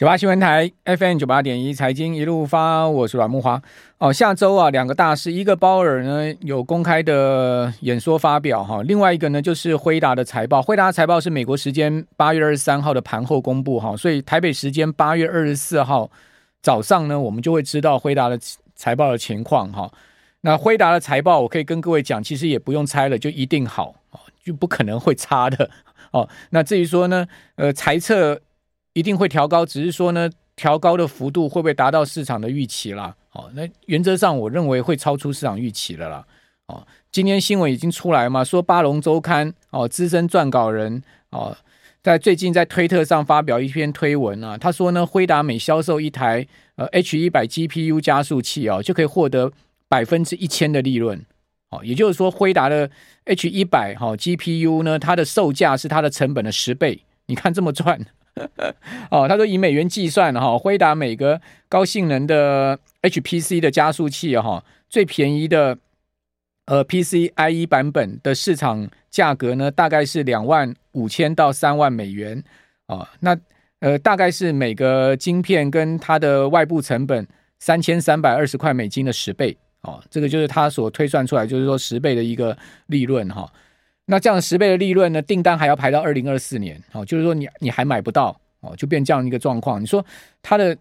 九八新闻台 FM 九八点一财经一路发，我是阮慕驊。哦，下周啊，两个大事，一个鲍尔呢有公开的演说发表哈，另外一个呢就是辉达的财报。辉达财报是美国时间八月二十三号的盘后公布哈，所以台北时间八月二十四号早上呢，我们就会知道辉达的财报的情况哈。那辉达的财报，我可以跟各位讲，其实也不用猜了，就一定好哦，就不可能会差的哦。那至于说呢，呃，财测。一定会调高，只是说呢，调高的幅度会不会达到市场的预期啦？哦，那原则上我认为会超出市场预期了啦。哦，今天新闻已经出来嘛，说巴龙周刊哦，资深撰稿人哦，在最近在推特上发表一篇推文啊，他说呢，辉达每销售一台呃 H 一百 GPU 加速器哦，就可以获得百分之一千的利润。哦，也就是说，辉达的 H 一百哈 GPU 呢，它的售价是它的成本的十倍，你看这么赚。哦，他说以美元计算哈，辉达每个高性能的 HPC 的加速器哈，最便宜的呃 PCIe 版本的市场价格呢，大概是两万五千到三万美元哦。那呃，大概是每个晶片跟它的外部成本三千三百二十块美金的十倍哦。这个就是他所推算出来，就是说十倍的一个利润哈。那这样十倍的利润呢？订单还要排到二零二四年哦，就是说你你还买不到哦，就变这样一个状况。你说它的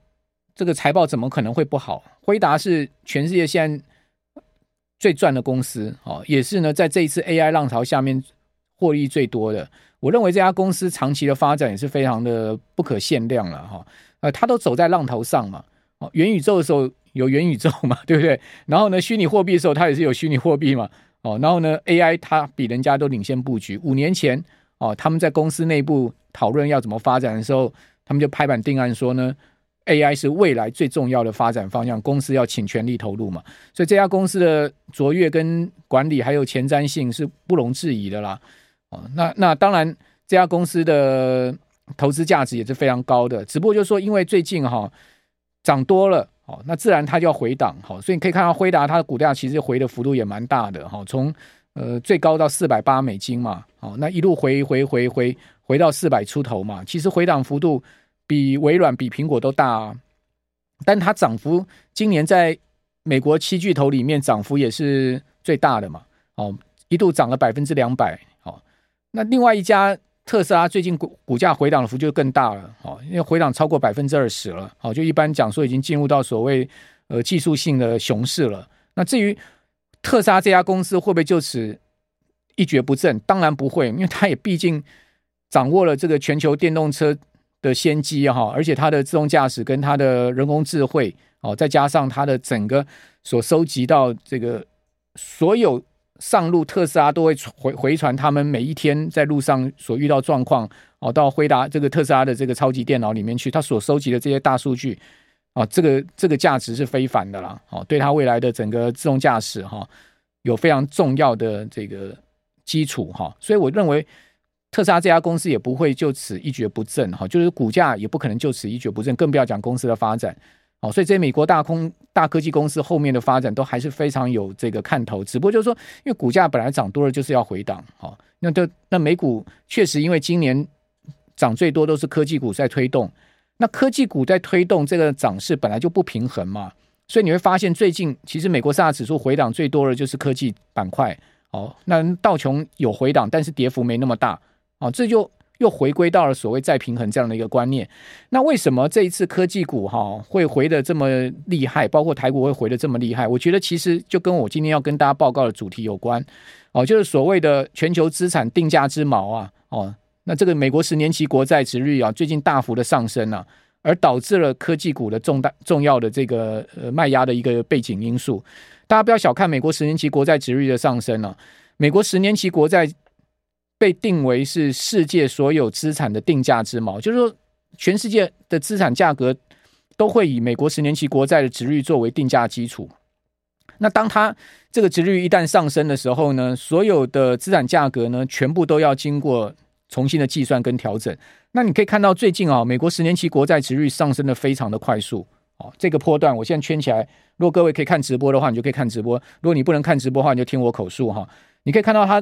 这个财报怎么可能会不好？辉达是全世界现在最赚的公司哦，也是呢在这一次 AI 浪潮下面获利最多的。我认为这家公司长期的发展也是非常的不可限量了哈。呃，它都走在浪头上嘛。哦，元宇宙的时候有元宇宙嘛，对不对？然后呢，虚拟货币的时候它也是有虚拟货币嘛。哦，然后呢，AI 它比人家都领先布局。五年前，哦，他们在公司内部讨论要怎么发展的时候，他们就拍板定案说呢，AI 是未来最重要的发展方向，公司要请全力投入嘛。所以这家公司的卓越跟管理还有前瞻性是不容置疑的啦。哦，那那当然，这家公司的投资价值也是非常高的。只不过就是说，因为最近哈、哦、涨多了。哦，那自然它就要回档，好，所以你可以看到辉达它的股价其实回的幅度也蛮大的，哈，从呃最高到四百八美金嘛，哦，那一路回回回回回到四百出头嘛，其实回档幅度比微软、比苹果都大啊，但它涨幅今年在美国七巨头里面涨幅也是最大的嘛，哦，一度涨了百分之两百，哦，那另外一家。特斯拉最近股股价回档的幅度就更大了，哦，因为回档超过百分之二十了，哦，就一般讲说已经进入到所谓呃技术性的熊市了。那至于特斯拉这家公司会不会就此一蹶不振？当然不会，因为它也毕竟掌握了这个全球电动车的先机哈，而且它的自动驾驶跟它的人工智慧哦，再加上它的整个所收集到这个所有。上路特斯拉都会回回传他们每一天在路上所遇到状况哦，到回答这个特斯拉的这个超级电脑里面去，他所收集的这些大数据啊，这个这个价值是非凡的啦，哦，对他未来的整个自动驾驶哈有非常重要的这个基础哈，所以我认为特斯拉这家公司也不会就此一蹶不振哈，就是股价也不可能就此一蹶不振，更不要讲公司的发展。哦，所以这些美国大空大科技公司后面的发展都还是非常有这个看头，只不过就是说，因为股价本来涨多了就是要回档，好，那就那美股确实因为今年涨最多都是科技股在推动，那科技股在推动这个涨势本来就不平衡嘛，所以你会发现最近其实美国三大指数回档最多的就是科技板块，哦，那道琼有回档，但是跌幅没那么大，哦，这就。又回归到了所谓再平衡这样的一个观念。那为什么这一次科技股哈会回得这么厉害，包括台股会回得这么厉害？我觉得其实就跟我今天要跟大家报告的主题有关哦，就是所谓的全球资产定价之锚啊哦。那这个美国十年期国债殖率啊最近大幅的上升啊，而导致了科技股的重大重要的这个呃卖压的一个背景因素。大家不要小看美国十年期国债殖率的上升啊，美国十年期国债。被定为是世界所有资产的定价之锚，就是说，全世界的资产价格都会以美国十年期国债的殖率作为定价基础。那当它这个殖率一旦上升的时候呢，所有的资产价格呢，全部都要经过重新的计算跟调整。那你可以看到最近啊，美国十年期国债殖率上升的非常的快速哦。这个波段我现在圈起来，如果各位可以看直播的话，你就可以看直播；如果你不能看直播的话，你就听我口述哈。你可以看到它。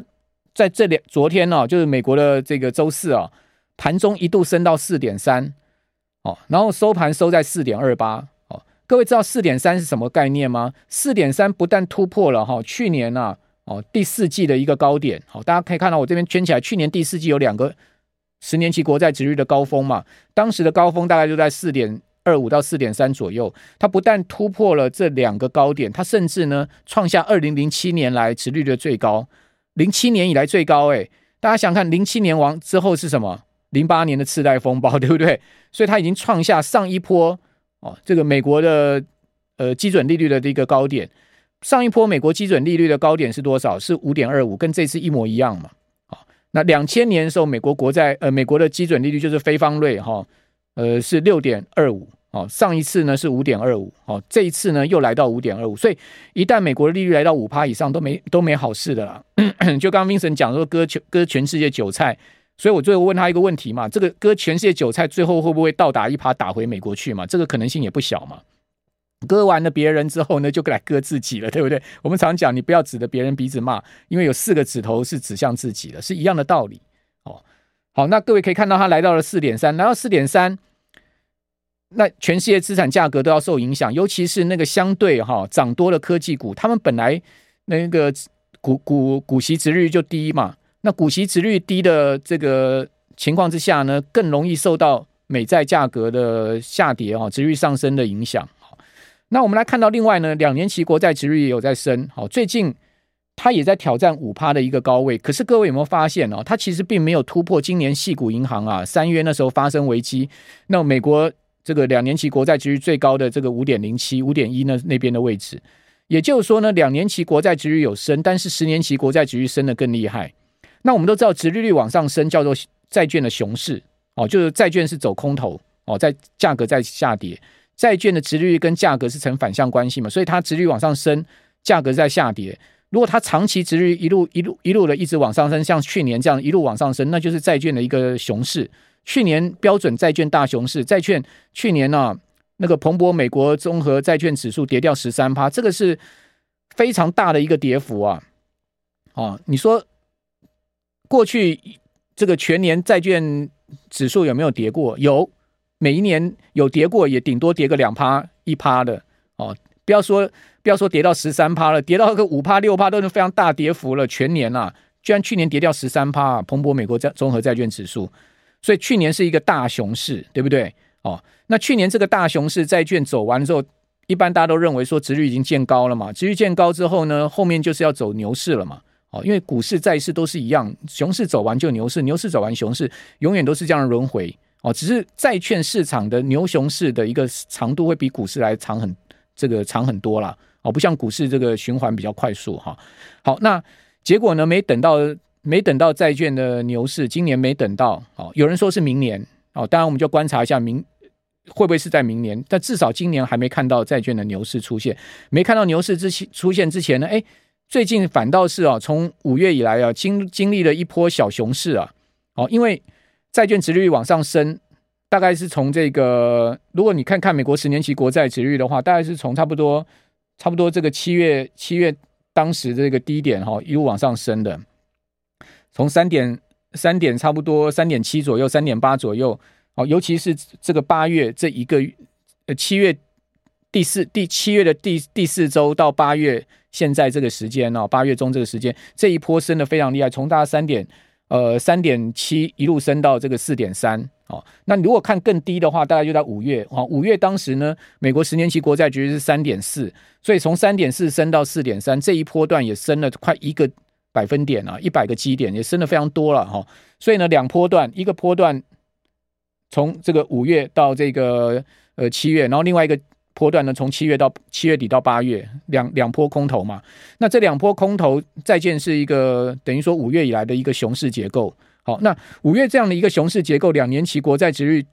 在这两昨天呢、就是美国的这个周四啊，盘中一度升到四点三，哦，然后收盘收在四点二八。哦，各位知道四点三是什么概念吗？四点三不但突破了哈、哦，去年呐、啊，哦第四季的一个高点。好、哦，大家可以看到我这边圈起来，去年第四季有两个十年期国债殖率的高峰嘛，当时的高峰大概就在四点二五到四点三左右。它不但突破了这两个高点，它甚至呢创下二零零七年来殖率的最高，零七年以来最高诶。大家想看零七年完之后是什么？零八年的次贷风暴，对不对？所以它已经创下上一波哦，这个美国的呃基准利率的这个高点。上一波美国基准利率的高点是多少？是五点二五，跟这次一模一样嘛。好，那两千年的时候，美国国债呃美国的基准利率就是非方瑞哈，呃是六点二五。哦，上一次呢是五点二五，哦，这一次呢又来到五点二五，所以一旦美国的利率来到五趴以上，都没都没好事的啦。就刚刚 Vincent 讲说割全割全世界韭菜，所以我最后问他一个问题嘛，这个割全世界韭菜最后会不会倒打一耙打回美国去嘛？这个可能性也不小嘛。割完了别人之后呢，就来割自己了，对不对？我们常讲你不要指着别人鼻子骂，因为有四个指头是指向自己的，是一样的道理。哦，好，那各位可以看到它来到了四点三，来到四点三。那全世界资产价格都要受影响，尤其是那个相对哈涨多的科技股，他们本来那个股股股息殖率就低嘛，那股息殖率低的这个情况之下呢，更容易受到美债价格的下跌哈，殖率上升的影响。那我们来看到另外呢，两年期国债殖率也有在升，好，最近它也在挑战五趴的一个高位，可是各位有没有发现哦，它其实并没有突破今年系股银行啊三月那时候发生危机，那美国。这个两年期国债殖率最高的这个五点零七、五点一呢那边的位置，也就是说呢，两年期国债殖率有升，但是十年期国债殖率升得更厉害。那我们都知道，殖利率往上升叫做债券的熊市哦，就是债券是走空头哦，在价格在下跌，债券的殖利率跟价格是成反向关系嘛，所以它殖利率往上升，价格在下跌。如果它长期殖利率一路一路一路的一直往上升，像去年这样一路往上升，那就是债券的一个熊市。去年标准债券大熊市，债券去年呢、啊，那个彭博美国综合债券指数跌掉十三趴，这个是非常大的一个跌幅啊！哦，你说过去这个全年债券指数有没有跌过？有，每一年有跌过，也顶多跌个两趴一趴的哦。不要说不要说跌到十三趴了，跌到个五趴六趴都是非常大跌幅了。全年啊，居然去年跌掉十三趴，彭博美国债综合债券指数。所以去年是一个大熊市，对不对？哦，那去年这个大熊市债券走完之后，一般大家都认为说值率已经见高了嘛，值率见高之后呢，后面就是要走牛市了嘛。哦，因为股市、债市都是一样，熊市走完就牛市，牛市走完熊市，永远都是这样的轮回。哦，只是债券市场的牛熊市的一个长度会比股市来长很这个长很多啦。哦，不像股市这个循环比较快速哈。好，那结果呢，没等到。没等到债券的牛市，今年没等到，哦，有人说是明年，哦，当然我们就观察一下明会不会是在明年，但至少今年还没看到债券的牛市出现，没看到牛市之前出现之前呢，哎，最近反倒是啊，从五月以来啊，经经历了一波小熊市啊，哦，因为债券殖利率往上升，大概是从这个，如果你看看美国十年期国债殖率的话，大概是从差不多差不多这个七月七月当时这个低点哈，一路往上升的。从三点三点差不多三点七左右，三点八左右，哦，尤其是这个八月这一个呃七月第四第七月的第第四周到八月现在这个时间哦，八月中这个时间这一波升的非常厉害，从大概三点呃三点七一路升到这个四点三哦，那如果看更低的话，大概就在五月哦，五月当时呢，美国十年期国债殖是三点四，所以从三点四升到四点三这一波段也升了快一个。百分点啊，一百个基点也升的非常多了哈，所以呢，两波段，一个波段从这个五月到这个呃七月，然后另外一个波段呢，从七月到七月底到八月，两两波空头嘛。那这两波空头再见是一个等于说五月以来的一个熊市结构。好，那五月这样的一个熊市结构，两年期国债殖率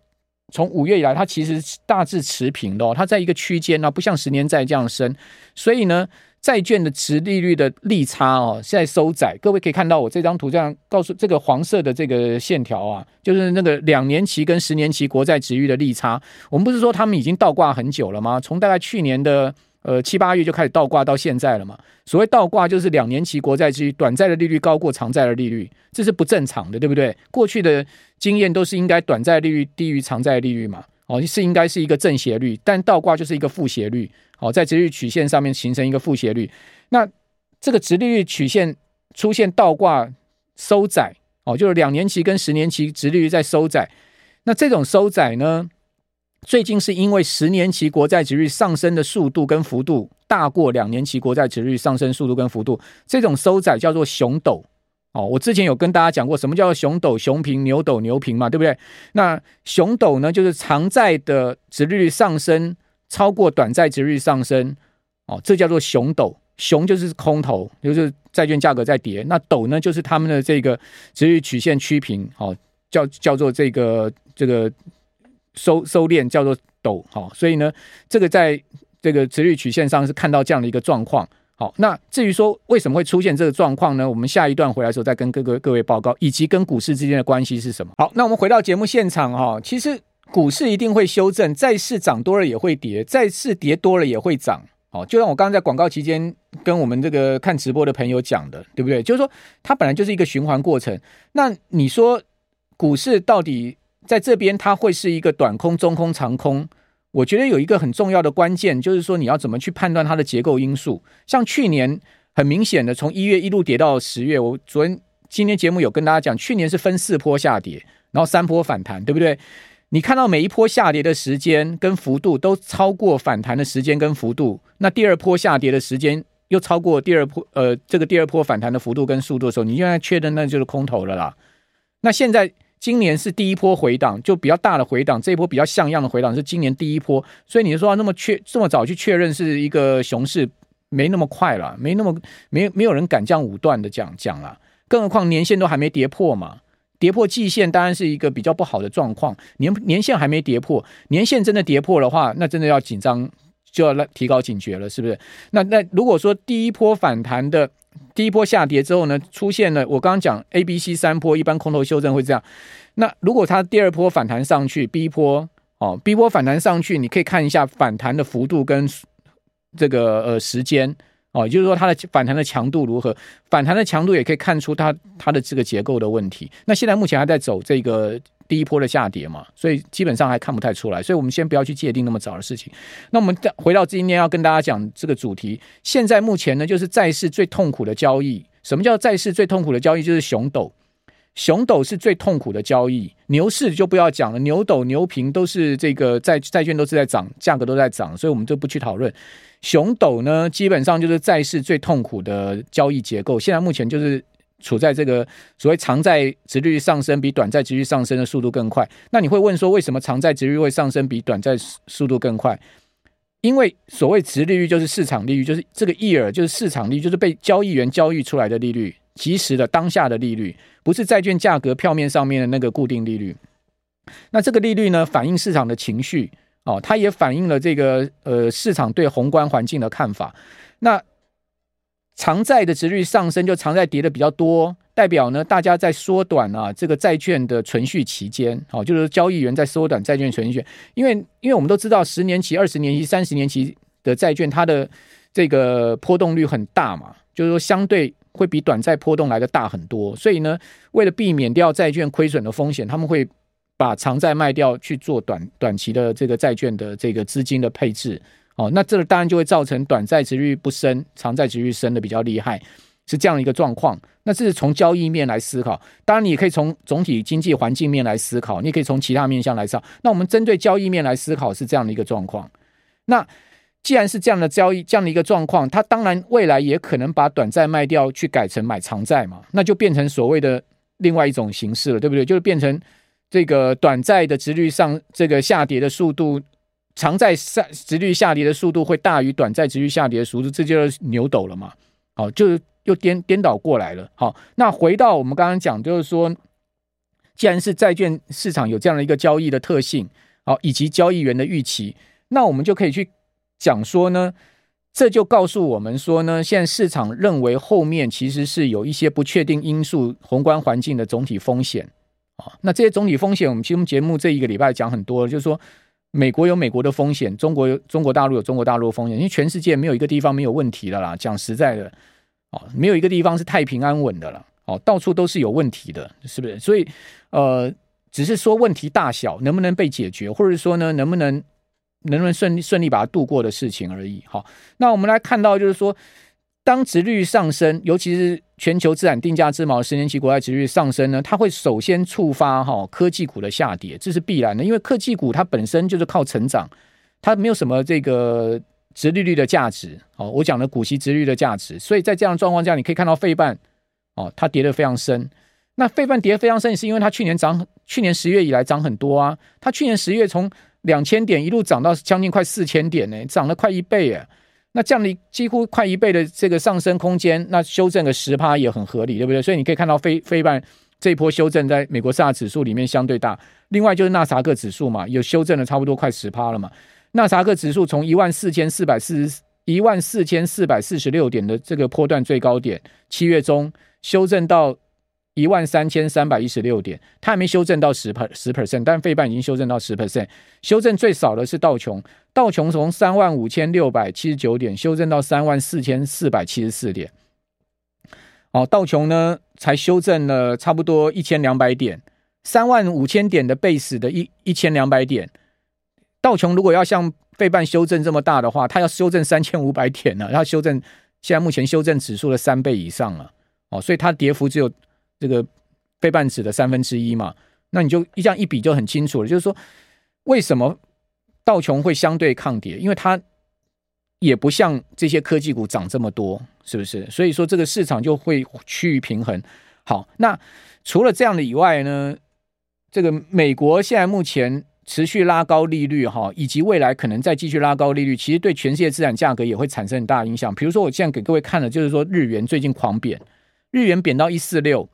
从五月以来它其实大致持平的哦，它在一个区间呢，不像十年债这样升，所以呢。债券的殖利率的利差哦，现在收窄。各位可以看到我这张图，这样告诉这个黄色的这个线条啊，就是那个两年期跟十年期国债殖利率的利差。我们不是说他们已经倒挂很久了吗？从大概去年的呃七八月就开始倒挂到现在了嘛。所谓倒挂就是两年期国债殖利率短债的利率高过长债的利率，这是不正常的，对不对？过去的经验都是应该短债利率低于长债利率嘛。哦，是应该是一个正斜率，但倒挂就是一个负斜率，哦，在殖利率曲线上面形成一个负斜率。那这个殖利率曲线出现倒挂收窄，哦，就是两年期跟十年期殖利率在收窄。那这种收窄呢，最近是因为十年期国债殖利率上升的速度跟幅度大过两年期国债殖利率上升速度跟幅度，这种收窄叫做熊斗。哦，我之前有跟大家讲过，什么叫做熊斗、熊平、牛斗、牛平嘛，对不对？那熊斗呢，就是长债的殖利率上升超过短债殖利率上升，哦，这叫做熊斗。熊就是空头，就是债券价格在跌。那斗呢，就是他们的这个殖利率曲线趋平，哦，叫叫做这个这个收收敛，叫做斗。好，所以呢，这个在这个殖率曲线上是看到这样的一个状况。好，那至于说为什么会出现这个状况呢？我们下一段回来的时候再跟各个各位报告，以及跟股市之间的关系是什么。好，那我们回到节目现场哈，其实股市一定会修正，债市涨多了也会跌，债市跌多了也会涨。好，就像我刚刚在广告期间跟我们这个看直播的朋友讲的，对不对？就是说它本来就是一个循环过程。那你说股市到底在这边它会是一个短空、中空、长空？我觉得有一个很重要的关键，就是说你要怎么去判断它的结构因素。像去年很明显的从一月一路跌到十月，我昨天今天节目有跟大家讲，去年是分四波下跌，然后三波反弹，对不对？你看到每一波下跌的时间跟幅度都超过反弹的时间跟幅度，那第二波下跌的时间又超过第二波，呃，这个第二波反弹的幅度跟速度的时候，你现在确认那就是空头了啦。那现在。今年是第一波回档，就比较大的回档。这一波比较像样的回档是今年第一波，所以你说那么确这么早去确认是一个熊市，没那么快了，没那么没没有人敢这样武断的讲讲了。更何况年线都还没跌破嘛，跌破季线当然是一个比较不好的状况。年年线还没跌破，年线真的跌破的话，那真的要紧张，就要来提高警觉了，是不是？那那如果说第一波反弹的。第一波下跌之后呢，出现了我刚刚讲 A、B、C 三波，一般空头修正会这样。那如果它第二波反弹上去，B 波哦，B 波反弹上去，你可以看一下反弹的幅度跟这个呃时间哦，也就是说它的反弹的强度如何？反弹的强度也可以看出它它的这个结构的问题。那现在目前还在走这个。第一波的下跌嘛，所以基本上还看不太出来，所以我们先不要去界定那么早的事情。那我们再回到今天要跟大家讲这个主题，现在目前呢，就是债市最痛苦的交易。什么叫债市最痛苦的交易？就是熊斗，熊斗是最痛苦的交易。牛市就不要讲了，牛斗、牛平都是这个债债券都是在涨，价格都在涨，所以我们就不去讨论。熊斗呢，基本上就是债市最痛苦的交易结构。现在目前就是。处在这个所谓长债殖率上升比短债殖率上升的速度更快，那你会问说，为什么长债殖率会上升比短债速度更快？因为所谓殖利率就是市场利率，就是这个 yield 就是市场利率，就是被交易员交易出来的利率，即时的当下的利率，不是债券价格票面上面的那个固定利率。那这个利率呢，反映市场的情绪哦，它也反映了这个呃市场对宏观环境的看法。那长债的殖率上升，就长债跌的比较多，代表呢，大家在缩短啊这个债券的存续期间，好，就是交易员在缩短债券存续，因为因为我们都知道十年期、二十年期、三十年期的债券，它的这个波动率很大嘛，就是说相对会比短债波动来的大很多，所以呢，为了避免掉债券亏损的风险，他们会把长债卖掉去做短短期的这个债券的这个资金的配置。哦，那这当然就会造成短债殖利率不升，长债殖利率升的比较厉害，是这样一个状况。那这是从交易面来思考，当然你也可以从总体经济环境面来思考，你也可以从其他面向来思考。那我们针对交易面来思考是这样的一个状况。那既然是这样的交易，这样的一个状况，它当然未来也可能把短债卖掉去改成买长债嘛，那就变成所谓的另外一种形式了，对不对？就是变成这个短债的殖率上这个下跌的速度。长债下殖率下跌的速度会大于短债殖率下跌的速度，这就是牛斗了嘛？好，就又颠颠倒过来了。好，那回到我们刚刚讲，就是说，既然是债券市场有这样的一个交易的特性，好，以及交易员的预期，那我们就可以去讲说呢，这就告诉我们说呢，现在市场认为后面其实是有一些不确定因素、宏观环境的总体风险啊。那这些总体风险，我们其实节目这一个礼拜讲很多，就是说。美国有美国的风险，中国有中国大陆有中国大陆的风险，因为全世界没有一个地方没有问题的啦。讲实在的，哦，没有一个地方是太平安稳的了，哦，到处都是有问题的，是不是？所以，呃，只是说问题大小能不能被解决，或者说呢，能不能能不能顺利顺利把它度过的事情而已。好，那我们来看到就是说，当殖利率上升，尤其是全球资产定价之锚十年期国债殖利率上升呢，它会首先触发哈科技股的下跌，这是必然的，因为科技股它本身就是靠成长，它没有什么这个殖利率的价值。哦，我讲的股息殖利率的价值，所以在这样的状况下，你可以看到费半哦，它跌得非常深。那费半跌得非常深，也是因为它去年涨，去年十月以来涨很多啊。它去年十月从两千点一路涨到将近快四千点呢，涨了快一倍耶。那这样的几乎快一倍的这个上升空间，那修正个十趴也很合理，对不对？所以你可以看到费费半这一波修正在美国四大指数里面相对大。另外就是纳斯达克指数嘛，有修正了差不多快十趴了嘛。纳斯达克指数从一万四千四百四十一万四千四百四十六点的这个波段最高点，七月中修正到。一万三千三百一十六点，它还没修正到十 per 十 percent，但费半已经修正到十 percent。修正最少的是道琼，道琼从三万五千六百七十九点修正到三万四千四百七十四点。哦，道琼呢才修正了差不多一千两百点，三万五千点的 base 的一一千两百点。道琼如果要像费半修正这么大的话，它要修正三千五百点呢，它修正现在目前修正指数的三倍以上了。哦，所以它跌幅只有。这个费半指的三分之一嘛，那你就一这样一比就很清楚了。就是说，为什么道琼会相对抗跌？因为它也不像这些科技股涨这么多，是不是？所以说这个市场就会趋于平衡。好，那除了这样的以外呢，这个美国现在目前持续拉高利率哈，以及未来可能再继续拉高利率，其实对全世界资产价格也会产生很大影响。比如说，我现在给各位看的，就是说日元最近狂贬，日元贬到一四六。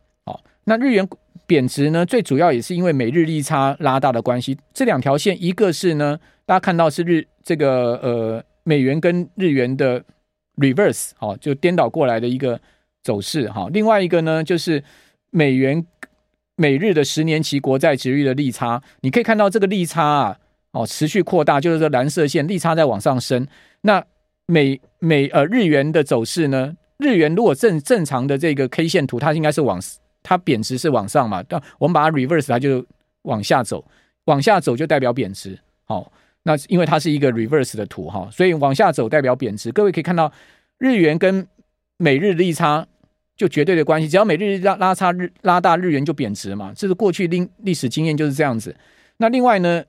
那日元贬值呢，最主要也是因为美日利差拉大的关系。这两条线，一个是呢，大家看到是日这个呃美元跟日元的 reverse 好，就颠倒过来的一个走势哈。另外一个呢，就是美元美日的十年期国债殖利率的利差，你可以看到这个利差啊，哦持续扩大，就是说蓝色线利差在往上升。那美美呃日元的走势呢，日元如果正正常的这个 K 线图，它应该是往。它贬值是往上嘛？但我们把它 reverse，它就往下走，往下走就代表贬值。好，那因为它是一个 reverse 的图哈，所以往下走代表贬值。各位可以看到，日元跟美日利差就绝对的关系，只要美日拉拉差日拉大，日元就贬值嘛。这是过去历历史经验就是这样子。那另外呢，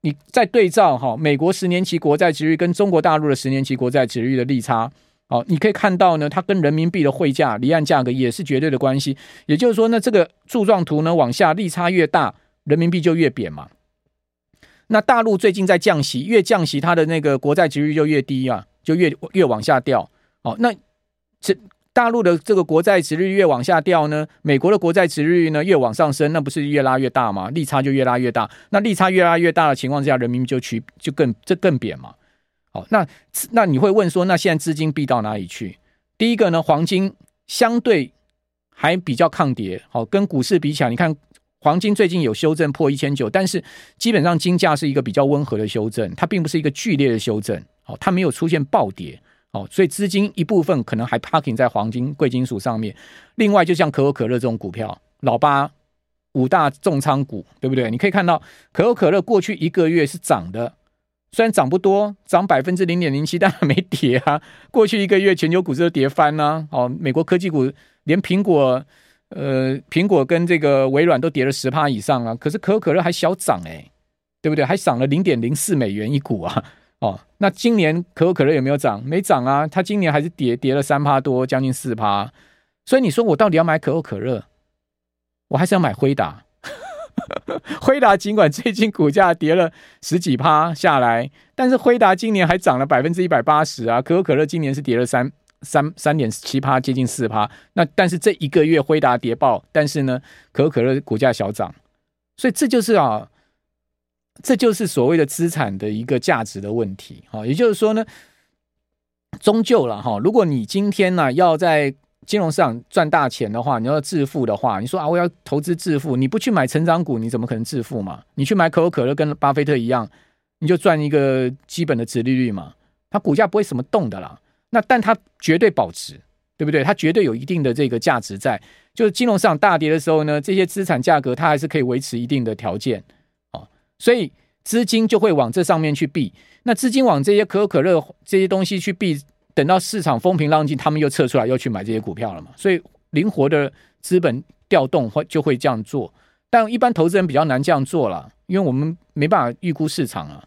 你再对照哈，美国十年期国债值率跟中国大陆的十年期国债值率的利差。好，你可以看到呢，它跟人民币的汇价、离岸价格也是绝对的关系。也就是说呢，这个柱状图呢往下利差越大，人民币就越贬嘛。那大陆最近在降息，越降息它的那个国债殖率就越低啊，就越越往下掉。好，那这大陆的这个国债殖率越往下掉呢，美国的国债殖率呢越往上升，那不是越拉越大吗？利差就越拉越大。那利差越拉越大的情况之下，人民币就趋就更这更贬嘛。好，那那你会问说，那现在资金避到哪里去？第一个呢，黄金相对还比较抗跌，好，跟股市比起来，你看黄金最近有修正破一千九，但是基本上金价是一个比较温和的修正，它并不是一个剧烈的修正，好，它没有出现暴跌，好，所以资金一部分可能还 parking 在黄金贵金属上面。另外，就像可口可乐这种股票，老八五大重仓股，对不对？你可以看到可口可乐过去一个月是涨的。虽然涨不多，涨百分之零点零七，但还没跌啊。过去一个月，全球股市都跌翻呢、啊。哦，美国科技股连苹果，呃，苹果跟这个微软都跌了十趴以上啊。可是可口可乐还小涨哎、欸，对不对？还涨了零点零四美元一股啊。哦，那今年可口可乐有没有涨？没涨啊，它今年还是跌跌了三趴多，将近四趴。所以你说我到底要买可口可乐，我还是要买辉达？辉达尽管最近股价跌了十几趴下来，但是辉达今年还涨了百分之一百八十啊！可口可乐今年是跌了三三三点七趴，接近四趴。那但是这一个月辉达跌爆，但是呢，可口可乐股价小涨，所以这就是啊，这就是所谓的资产的一个价值的问题啊。也就是说呢，终究了哈，如果你今天呢要在金融市场赚大钱的话，你要致富的话，你说啊，我要投资致富，你不去买成长股，你怎么可能致富嘛？你去买可口可乐，跟巴菲特一样，你就赚一个基本的殖利率嘛。它股价不会什么动的啦，那但它绝对保值，对不对？它绝对有一定的这个价值在。就是金融市场大跌的时候呢，这些资产价格它还是可以维持一定的条件，哦，所以资金就会往这上面去避。那资金往这些可口可乐这些东西去避，等到市场风平浪静，他们又撤出来，又去买这些股票了嘛。所以灵活的资本调动会就会这样做，但一般投资人比较难这样做了，因为我们没办法预估市场啊。